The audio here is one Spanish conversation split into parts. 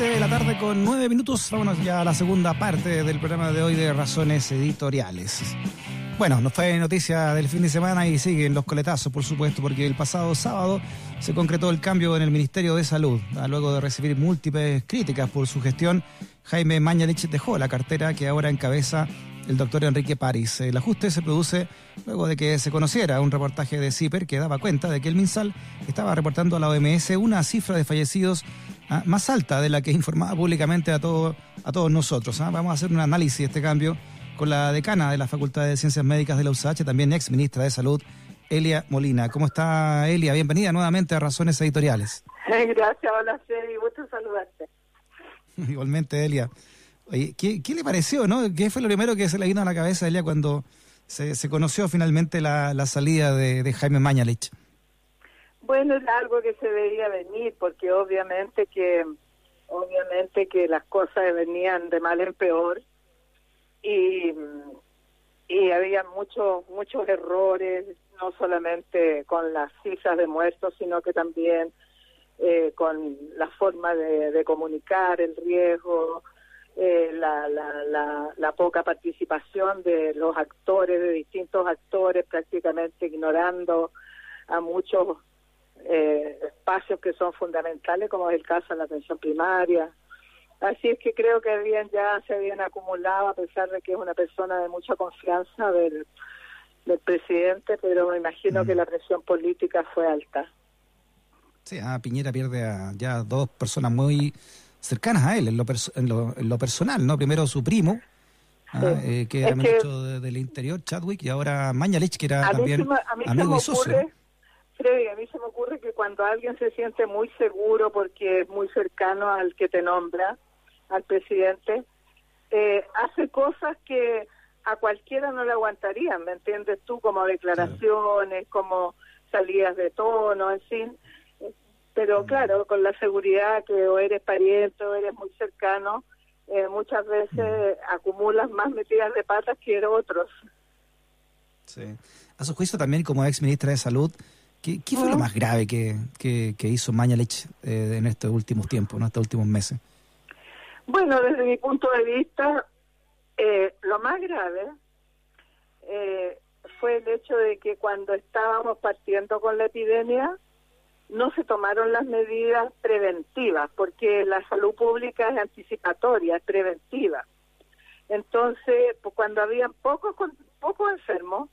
7 de la tarde con 9 minutos. Vámonos ya a la segunda parte del programa de hoy de Razones Editoriales. Bueno, nos fue noticia del fin de semana y siguen los coletazos, por supuesto, porque el pasado sábado se concretó el cambio en el Ministerio de Salud. Luego de recibir múltiples críticas por su gestión, Jaime Mañalich dejó la cartera que ahora encabeza el doctor Enrique París. El ajuste se produce luego de que se conociera un reportaje de CIPER que daba cuenta de que el MinSal estaba reportando a la OMS una cifra de fallecidos ah, más alta de la que informaba públicamente a, todo, a todos nosotros. ¿ah? Vamos a hacer un análisis de este cambio con la decana de la Facultad de Ciencias Médicas de la USACH, también ex ministra de Salud, Elia Molina. ¿Cómo está Elia? Bienvenida nuevamente a Razones Editoriales. Gracias, hola Freddy, gusto saludarte. Igualmente, Elia. ¿qué, le pareció, no? ¿Qué fue lo primero que se le vino a la cabeza a ella cuando se, conoció finalmente la, salida de, Jaime Mañalich? Bueno, es algo que se veía venir, porque obviamente que obviamente que las cosas venían de mal en peor y, y había muchos muchos errores, no solamente con las cifras de muertos, sino que también eh, con la forma de, comunicar el riesgo, eh, la, la, la, poca participación de los actores, de distintos actores, prácticamente ignorando a muchos eh, espacios que son fundamentales, como es el caso de la atención primaria. Así es que creo que habían ya se habían acumulado, a pesar de que es una persona de mucha confianza del, del presidente, pero me imagino que mm. la presión política fue alta. Sí, ah, Piñera pierde a ya dos personas muy cercanas a él en lo, en lo, personal, ¿no? Primero su primo, ah, eh, que era mucho del interior, Chadwick, y ahora Mañalich, que era también amigo y socio. Freddy, a mí se me ocurre que cuando alguien se siente muy seguro porque es muy cercano al que te nombra, al presidente, eh, hace cosas que a cualquiera no le aguantarían, ¿me entiendes tú? Como declaraciones, como salidas de tono, en fin. Pero mm. claro, con la seguridad que o eres pariente o eres muy cercano, eh, muchas veces mm. acumulas más metidas de patas que otros. Sí. A su juicio también como ex ministra de Salud, ¿qué, qué fue lo más grave que, que, hizo Mañalich eh, en estos últimos tiempos, en estos últimos meses? Bueno, desde mi punto de vista, eh, lo más grave eh, fue el hecho de que cuando estábamos partiendo con la epidemia, no se tomaron las medidas preventivas, porque la salud pública es anticipatoria, es preventiva. Entonces, pues, cuando habían pocos pocos enfermos,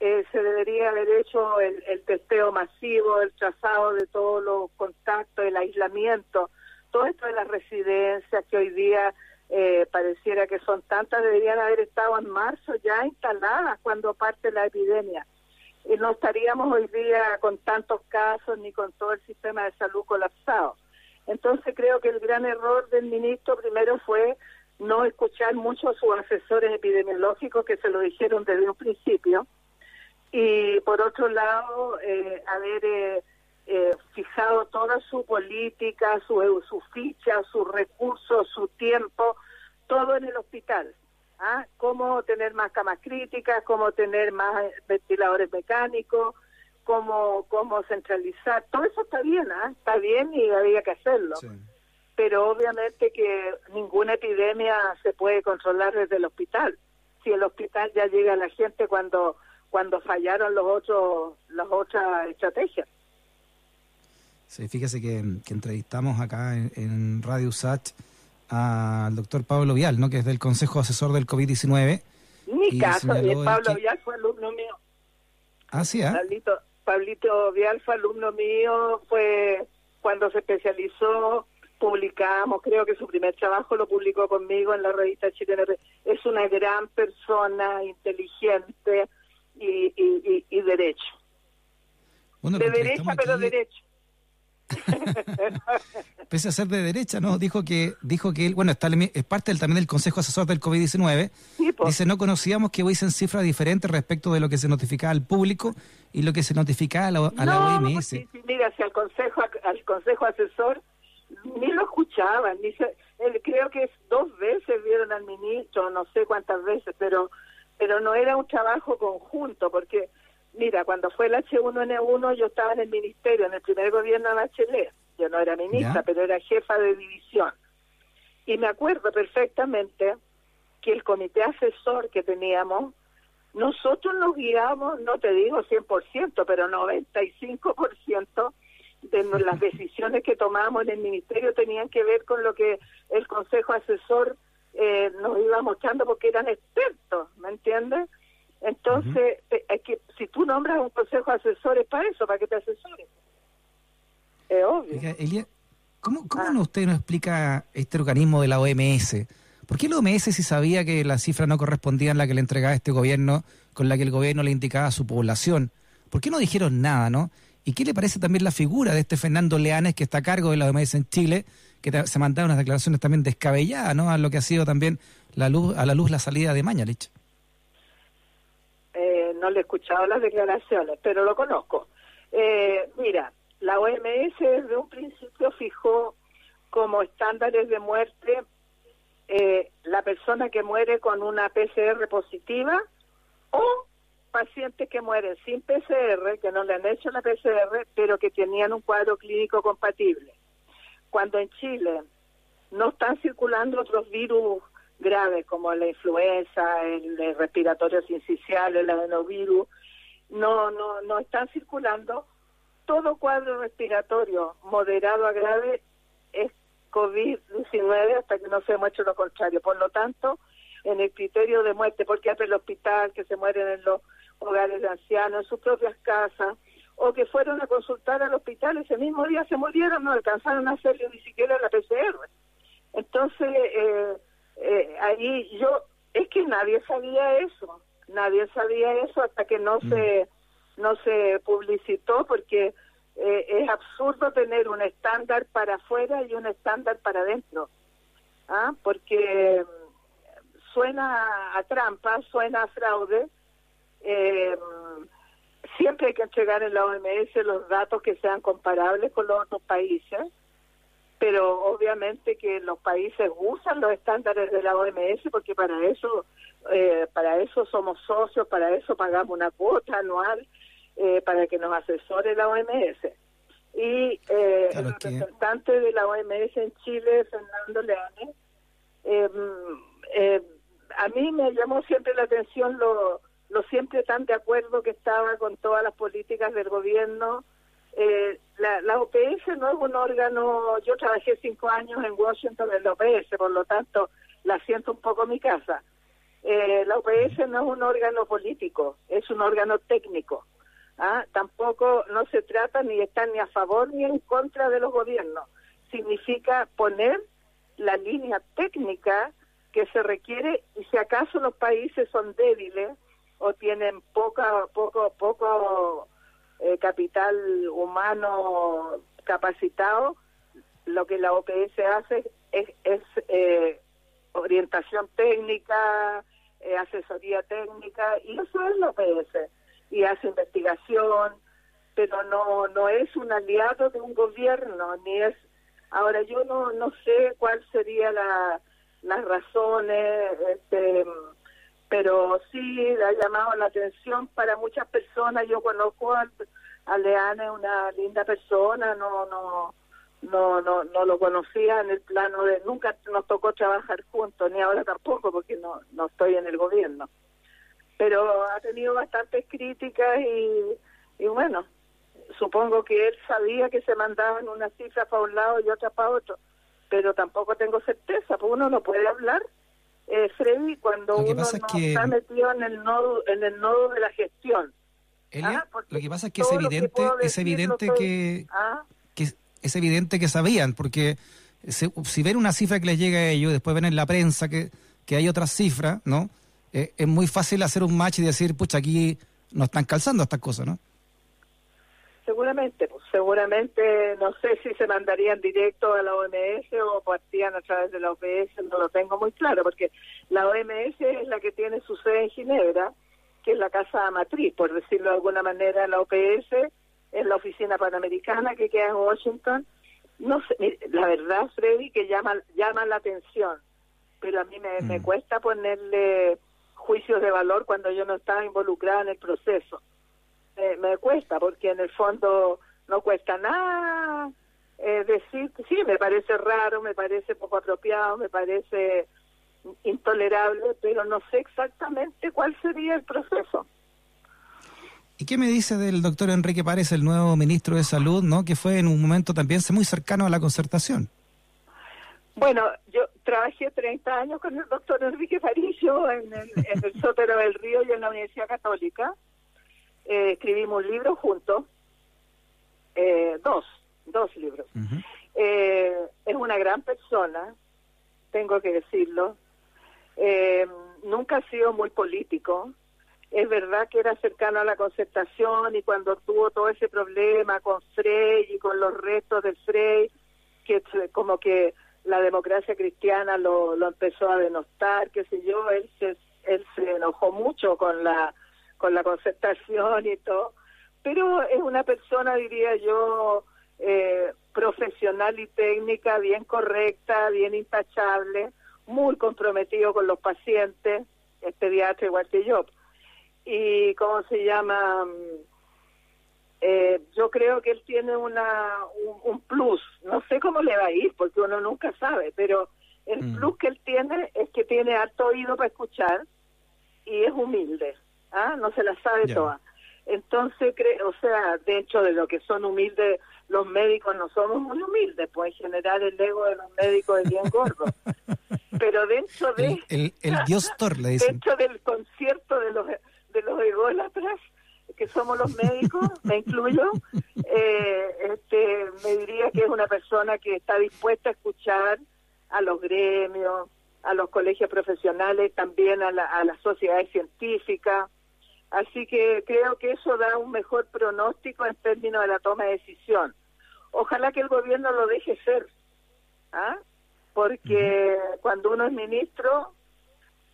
eh, se debería haber hecho el, el, testeo masivo, el trazado de todos los contactos, el aislamiento, todo esto de las residencias que hoy día eh, pareciera que son tantas, deberían haber estado en marzo ya instaladas cuando parte la epidemia y no estaríamos hoy día con tantos casos ni con todo el sistema de salud colapsado. Entonces creo que el gran error del ministro primero fue no escuchar mucho a sus asesores epidemiológicos que se lo dijeron desde un principio y por otro lado eh, haber eh, eh, fijado toda su política, su, su ficha, sus recursos, su tiempo, todo en el hospital. ¿ah? cómo tener más camas críticas, cómo tener más ventiladores mecánicos, cómo, cómo centralizar. Todo eso está bien, ¿ah? está bien y había que hacerlo. Pero obviamente que ninguna epidemia se puede controlar desde el hospital. Si el hospital ya llega a la gente cuando cuando fallaron los otros las otras estrategias. Sí, fíjese que, entrevistamos acá en, en Radio Sat al doctor Pablo Vial, ¿no? que es del Consejo Asesor del COVID-19. Mi caso, Pablo Vial fue alumno mío. Ah, sí, ¿eh? Pablito, Pablito Vial fue alumno mío, fue cuando se especializó, publicamos, creo que su primer trabajo lo publicó conmigo en la revista Chilena. Es una gran persona, inteligente y, y, y, derecho. de derecha, pero derecho. Pese a ser de derecha, ¿no? Dijo que, dijo que él, bueno, está, es parte del, también del Consejo Asesor del COVID-19. Dice, no conocíamos que hubiesen cifras diferentes respecto de lo que se notificaba al público y lo que se notificaba a la, OMS. mira, si al Consejo, al consejo Asesor ni lo escuchaban, ni creo que dos veces vieron al ministro, no sé cuántas veces, pero, pero no era un trabajo conjunto, porque Mira, cuando fue el H1N1 yo estaba en el ministerio, en el primer gobierno de Bachelet. Yo no era ministra, pero era jefa de división. Y me acuerdo perfectamente que el comité asesor que teníamos, nosotros nos guiamos, no te digo 100%, pero 95% de las decisiones que tomamos en el ministerio tenían que ver con lo que el consejo asesor eh, nos iba mostrando porque eran expertos, ¿me entiendes? Entonces, eh, es que si tú nombras un consejo asesor es para eso, para que te asesores. Es obvio. Elia, ¿cómo, cómo ah. usted nos explica este organismo de la OMS? ¿Por qué la OMS si sabía que las cifras no correspondían a la que le entregaba este gobierno, con la que el gobierno le indicaba a su población? ¿Por qué no dijeron nada, no? ¿Y qué le parece también la figura de este Fernando Leanes que está a cargo de la OMS en Chile, que se mandaron unas declaraciones también descabelladas, ¿no? A lo que ha sido también la luz, a la luz la salida de Mañalich. Eh, no le he escuchado las declaraciones, pero lo conozco. Eh, mira, la OMS desde un principio fijó como estándares de muerte eh, la persona que muere con una PCR positiva o pacientes que mueren sin PCR, que no le han hecho la PCR, pero que tenían un cuadro clínico compatible. Cuando en Chile no están circulando otros virus graves como la influenza, el, respiratorio sincicial, el adenovirus, no, no, no están circulando, todo cuadro respiratorio moderado a grave es COVID-19 hasta que no se demuestre lo contrario. Por lo tanto, en el criterio de muerte, porque hay el hospital, que se mueren en los hogares de ancianos, en sus propias casas, o que fueron a consultar al hospital, ese mismo día se murieron, no alcanzaron a hacerle ni siquiera la PCR. Entonces, eh, eh, ahí yo, es que nadie sabía eso, nadie sabía eso hasta que no mm. se no se publicitó porque eh, es absurdo tener un estándar para afuera y un estándar para adentro. ¿ah? Porque suena a trampa, suena a fraude. Eh, siempre hay que entregar en la OMS los datos que sean comparables con los otros países, pero obviamente que los países usan los estándares de la OMS porque para eso, eh, para eso somos socios, para eso pagamos una cuota anual eh, para que nos asesore la OMS. Y eh, el representante de la OMS en Chile, Fernando Leone, em, em, a mí me llamó siempre la atención lo, lo siempre tan de acuerdo que estaba con todas las políticas del gobierno. Eh, la, la OPS no es un órgano, yo trabajé cinco años en Washington en la OPS, por lo tanto la siento un poco mi casa. la OPS no es un órgano político, es un órgano técnico. ¿ah? tampoco no se trata ni estar ni a favor ni en contra de los gobiernos. Significa poner la línea técnica que se requiere y si acaso los países son débiles o tienen poca, poco, poco eh, capital humano capacitado, lo que la OPS hace es, es eh, orientación técnica, eh, asesoría técnica, y eso es la OPS y hace investigación, pero no no es un aliado de un gobierno, ni es... Ahora yo no no sé cuál sería la, las razones, este, pero sí ha llamado la atención para muchas personas. Yo conozco a, a Leane, una linda persona, no no no no no lo conocía en el plano de nunca nos tocó trabajar juntos ni ahora tampoco porque no no estoy en el gobierno pero ha tenido bastantes críticas y, y bueno, supongo que él sabía que se mandaban una cifra para un lado y otra para otro, pero tampoco tengo certeza, porque uno no puede hablar, eh, Freddy, cuando uno no está metido en el nodo en el nodo de la gestión. ¿Ah? lo que pasa es que es evidente, es evidente que, ¿Ah? que es evidente que sabían, porque si ven una cifra que les llega a ellos, después ven en la prensa que, que hay otra cifra, ¿no? Eh, es muy fácil hacer un match y decir, pucha, aquí no están calzando estas cosas, ¿no? Seguramente, seguramente, no sé si se mandarían directo a la OMS o partían a través de la OPS, no lo tengo muy claro, porque la OMS es la que tiene su sede en Ginebra, que es la casa matriz, por decirlo de alguna manera, la OPS es la oficina panamericana que queda en Washington. No sé, la verdad, Freddy, que llama, llama la atención, pero a mí me, me mm. cuesta ponerle juicios de valor cuando yo no estaba involucrada en el proceso. me cuesta, porque en el fondo no cuesta nada eh, decir que sí, me parece raro, me parece poco apropiado, me parece intolerable, pero no sé exactamente cuál sería el proceso. ¿Y qué me dice del doctor Enrique Párez, el nuevo ministro de Salud, ¿no? que fue en un momento también muy cercano a la concertación? Bueno, yo trabajé 30 años con el doctor Enrique Paricio en el, en el Sótero del Río y en la Universidad Católica. Eh, escribimos un libro juntos, eh, dos, dos libros. eh, es una gran persona, tengo que decirlo. Eh, nunca ha sido muy político. Es verdad que era cercano a la concertación y cuando tuvo todo ese problema con Frey y con los restos del Frey, que como que la democracia cristiana lo, lo empezó a denostar, qué sé yo, él se, él se enojó mucho con la, con la concertación y todo, pero es una persona, diría yo, eh, profesional y técnica, bien correcta, bien intachable, muy comprometido con los pacientes, es pediatra igual que yo. Y, ¿cómo se llama? Eh, yo creo que él tiene una, un, plus. No sé cómo le va a ir, porque uno nunca sabe, pero el mm. plus que él tiene es que tiene alto oído para escuchar y es humilde. ¿ah? No se la sabe toda. Entonces, o sea, de hecho, de lo que son humildes los médicos no somos muy humildes, pues en general el ego de los médicos es bien gordo. Pero dentro de... El, el, dios Thor, le dicen. Dentro del concierto de los, de los ególatras, que somos los médicos, me incluyo, eh, este, me diría que es una persona que está dispuesta a escuchar a los gremios, a los colegios profesionales, también a la, a la sociedad científica. Así que creo que eso da un mejor pronóstico en términos de la toma de decisión. Ojalá que el gobierno lo deje ser, ¿ah? porque cuando uno es ministro,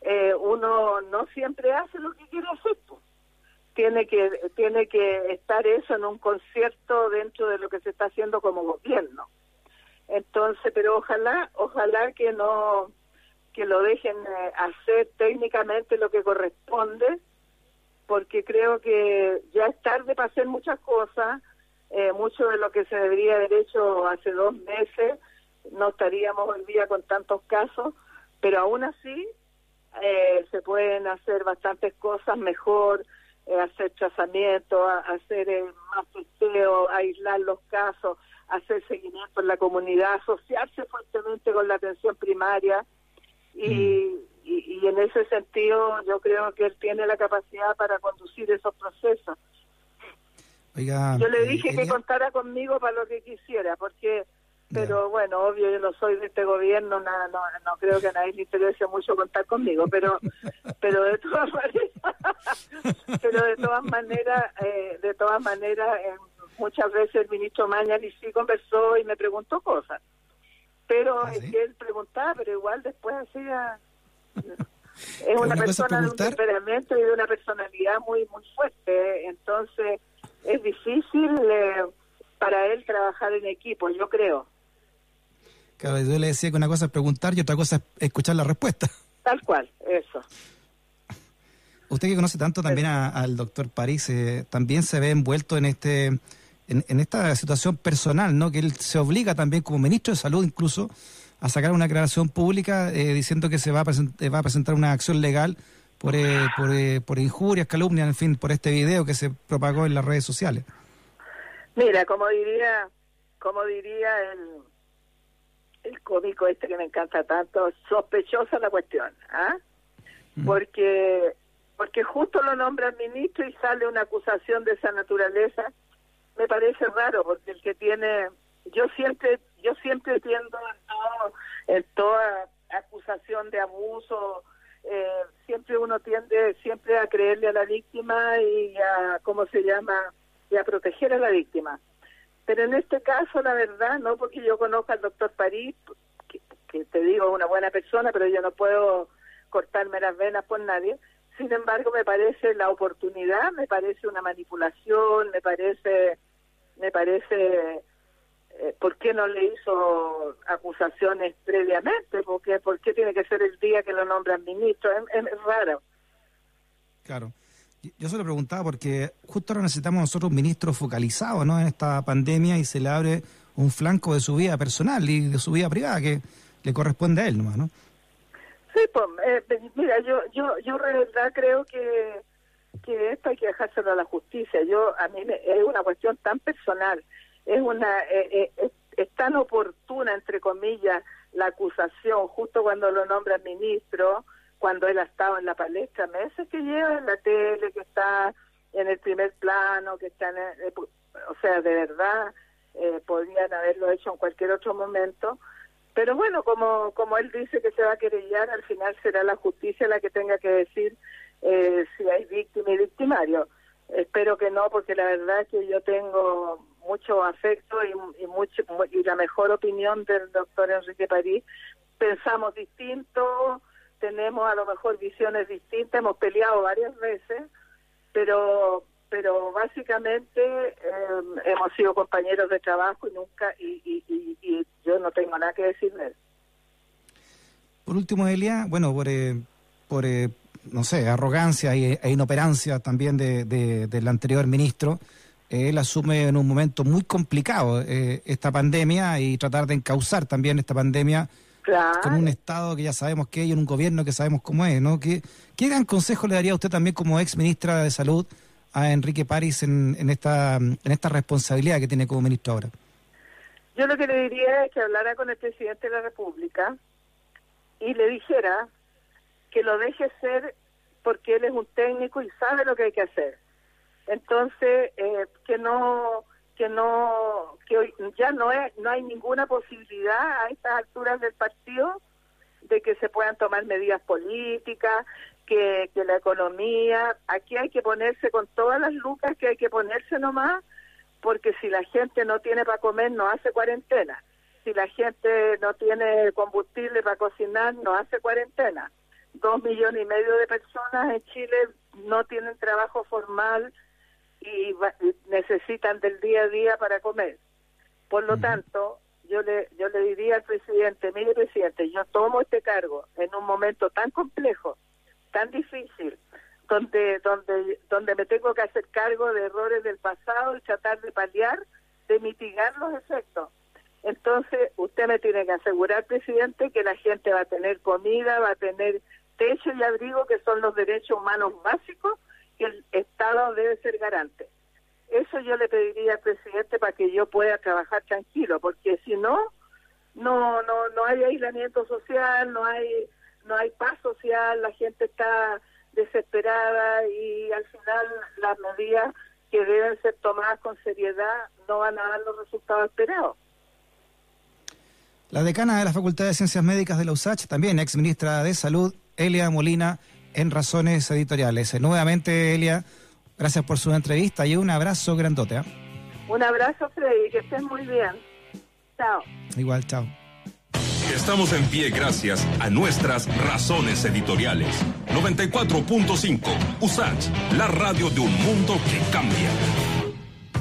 eh, uno no siempre hace lo que quiere hacer. Pues tiene que tiene que estar eso en un concierto dentro de lo que se está haciendo como gobierno entonces pero ojalá ojalá que no que lo dejen eh, hacer técnicamente lo que corresponde porque creo que ya es tarde para hacer muchas cosas eh, mucho de lo que se debería haber hecho hace dos meses no estaríamos hoy día con tantos casos pero aún así eh, se pueden hacer bastantes cosas mejor eh, hacer trazamiento, hacer eh, más testeo, aislar los casos, hacer seguimiento en la comunidad, asociarse fuertemente con la atención primaria y, mm. Y, en ese sentido yo creo que él tiene la capacidad para conducir esos procesos. yo le dije eh, que contara conmigo para lo que quisiera, porque pero bueno, obvio, yo no soy de este gobierno, no, no creo que a nadie le interese mucho contar conmigo, pero pero de todas maneras, pero de todas maneras, eh, de todas maneras, eh, muchas veces el ministro Mañani sí conversó y me preguntó cosas, pero ¿Ah, es que él preguntaba, pero igual después hacía es una, persona de un temperamento y de una personalidad muy muy fuerte, entonces es difícil eh, para él trabajar en equipo, yo creo. Claro, yo le decía que una cosa es preguntar y otra cosa es escuchar la respuesta. Tal cual, eso. Usted que conoce tanto también al doctor París, eh, también se ve envuelto en este en, esta situación personal, ¿no? Que él se obliga también como ministro de Salud incluso a sacar una declaración pública eh, diciendo que se va a, va a presentar una acción legal por, eh, por, por injurias, calumnias, en fin, por este video que se propagó en las redes sociales. Mira, como diría, como diría el el cómico este que me encanta tanto, sospechosa la cuestión, ¿ah? Mm. Porque porque justo lo nombra ministro y sale una acusación de esa naturaleza, me parece raro porque el que tiene yo siempre yo siempre tiendo en, toda acusación de abuso eh, siempre uno tiende siempre a creerle a la víctima y a cómo se llama y a proteger a la víctima pero en este caso, la verdad, no porque yo conozca al doctor París, que, te digo, una buena persona, pero yo no puedo cortarme las venas por nadie. Sin embargo, me parece la oportunidad, me parece una manipulación, me parece, me parece, eh, ¿por qué no le hizo acusaciones previamente? porque ¿Por qué tiene que ser el día que lo nombran ministro? es raro. Claro. Yo se lo preguntaba porque justo ahora necesitamos nosotros un ministro focalizado ¿no? en esta pandemia y se le abre un flanco de su vida personal y de su vida privada que le corresponde a él nomás, ¿no? Sí, pues, eh, mira, yo, yo, yo de verdad creo que, que esto hay que dejárselo a la justicia. Yo, a mí es una cuestión tan personal, es una, eh, eh, es, tan oportuna, entre comillas, la acusación, justo cuando lo nombra ministro, cuando él ha estado en la palestra, meses que lleva en la tele, que está en el primer plano, que está en el, o sea, de verdad, eh, podrían haberlo hecho en cualquier otro momento. Pero bueno, como, como él dice que se va a querellar, al final será la justicia la que tenga que decir eh, si hay víctima y victimario. Espero que no, porque la verdad que yo tengo mucho afecto y, mucho, y la mejor opinión del doctor Enrique París. Pensamos distinto, tenemos a lo mejor visiones distintas, hemos peleado varias veces, pero pero básicamente em, hemos sido compañeros de trabajo y nunca y, y, yo no tengo nada que decir de él. Por último, Elia, bueno, por, eh, por eh, no sé, arrogancia e, inoperancia también de, del anterior ministro, él asume en un momento muy complicado eh, esta pandemia y tratar de encauzar también esta pandemia con un Estado que ya sabemos que hay, en un gobierno que sabemos cómo es, ¿no? ¿Qué, ¿Qué gran consejo le daría usted también como ex ministra de Salud a Enrique París en, en, esta, en esta responsabilidad que tiene como ministro ahora? Yo lo que le diría es que hablara con el presidente de la República y le dijera que lo deje ser porque él es un técnico y sabe lo que hay que hacer. Entonces, eh, que no que no que ya no es no hay ninguna posibilidad a estas alturas del partido de que se puedan tomar medidas políticas, que, que la economía, aquí hay que ponerse con todas las lucas que hay que ponerse nomás, porque si la gente no tiene para comer, no hace cuarentena. Si la gente no tiene combustible para cocinar, no hace cuarentena. Dos millones y medio de personas en Chile no tienen trabajo formal y, necesitan del día a día para comer. Por lo tanto, yo le, yo le diría al presidente, mire presidente, yo tomo este cargo en un momento tan complejo, tan difícil, donde, donde, donde me tengo que hacer cargo de errores del pasado y tratar de paliar, de mitigar los efectos. Entonces, usted me tiene que asegurar, presidente, que la gente va a tener comida, va a tener techo y abrigo, que son los derechos humanos básicos el Estado debe ser garante. Eso yo le pediría al presidente para que yo pueda trabajar tranquilo, porque si no, no, no, no hay aislamiento social, no hay, no hay paz social, la gente está desesperada y al final las medidas que deben ser tomadas con seriedad no van a dar los resultados esperados. La decana de la Facultad de Ciencias Médicas de la USACH, también ex ministra de Salud, Elia Molina, en Razones Editoriales. Eh, nuevamente, Elia, gracias por su entrevista y un abrazo grandote. ¿eh? Un abrazo, Freddy, que estés muy bien. Chao. Igual, chao. Estamos en pie gracias a nuestras razones editoriales. 94.5 USACH, la radio de un mundo que cambia.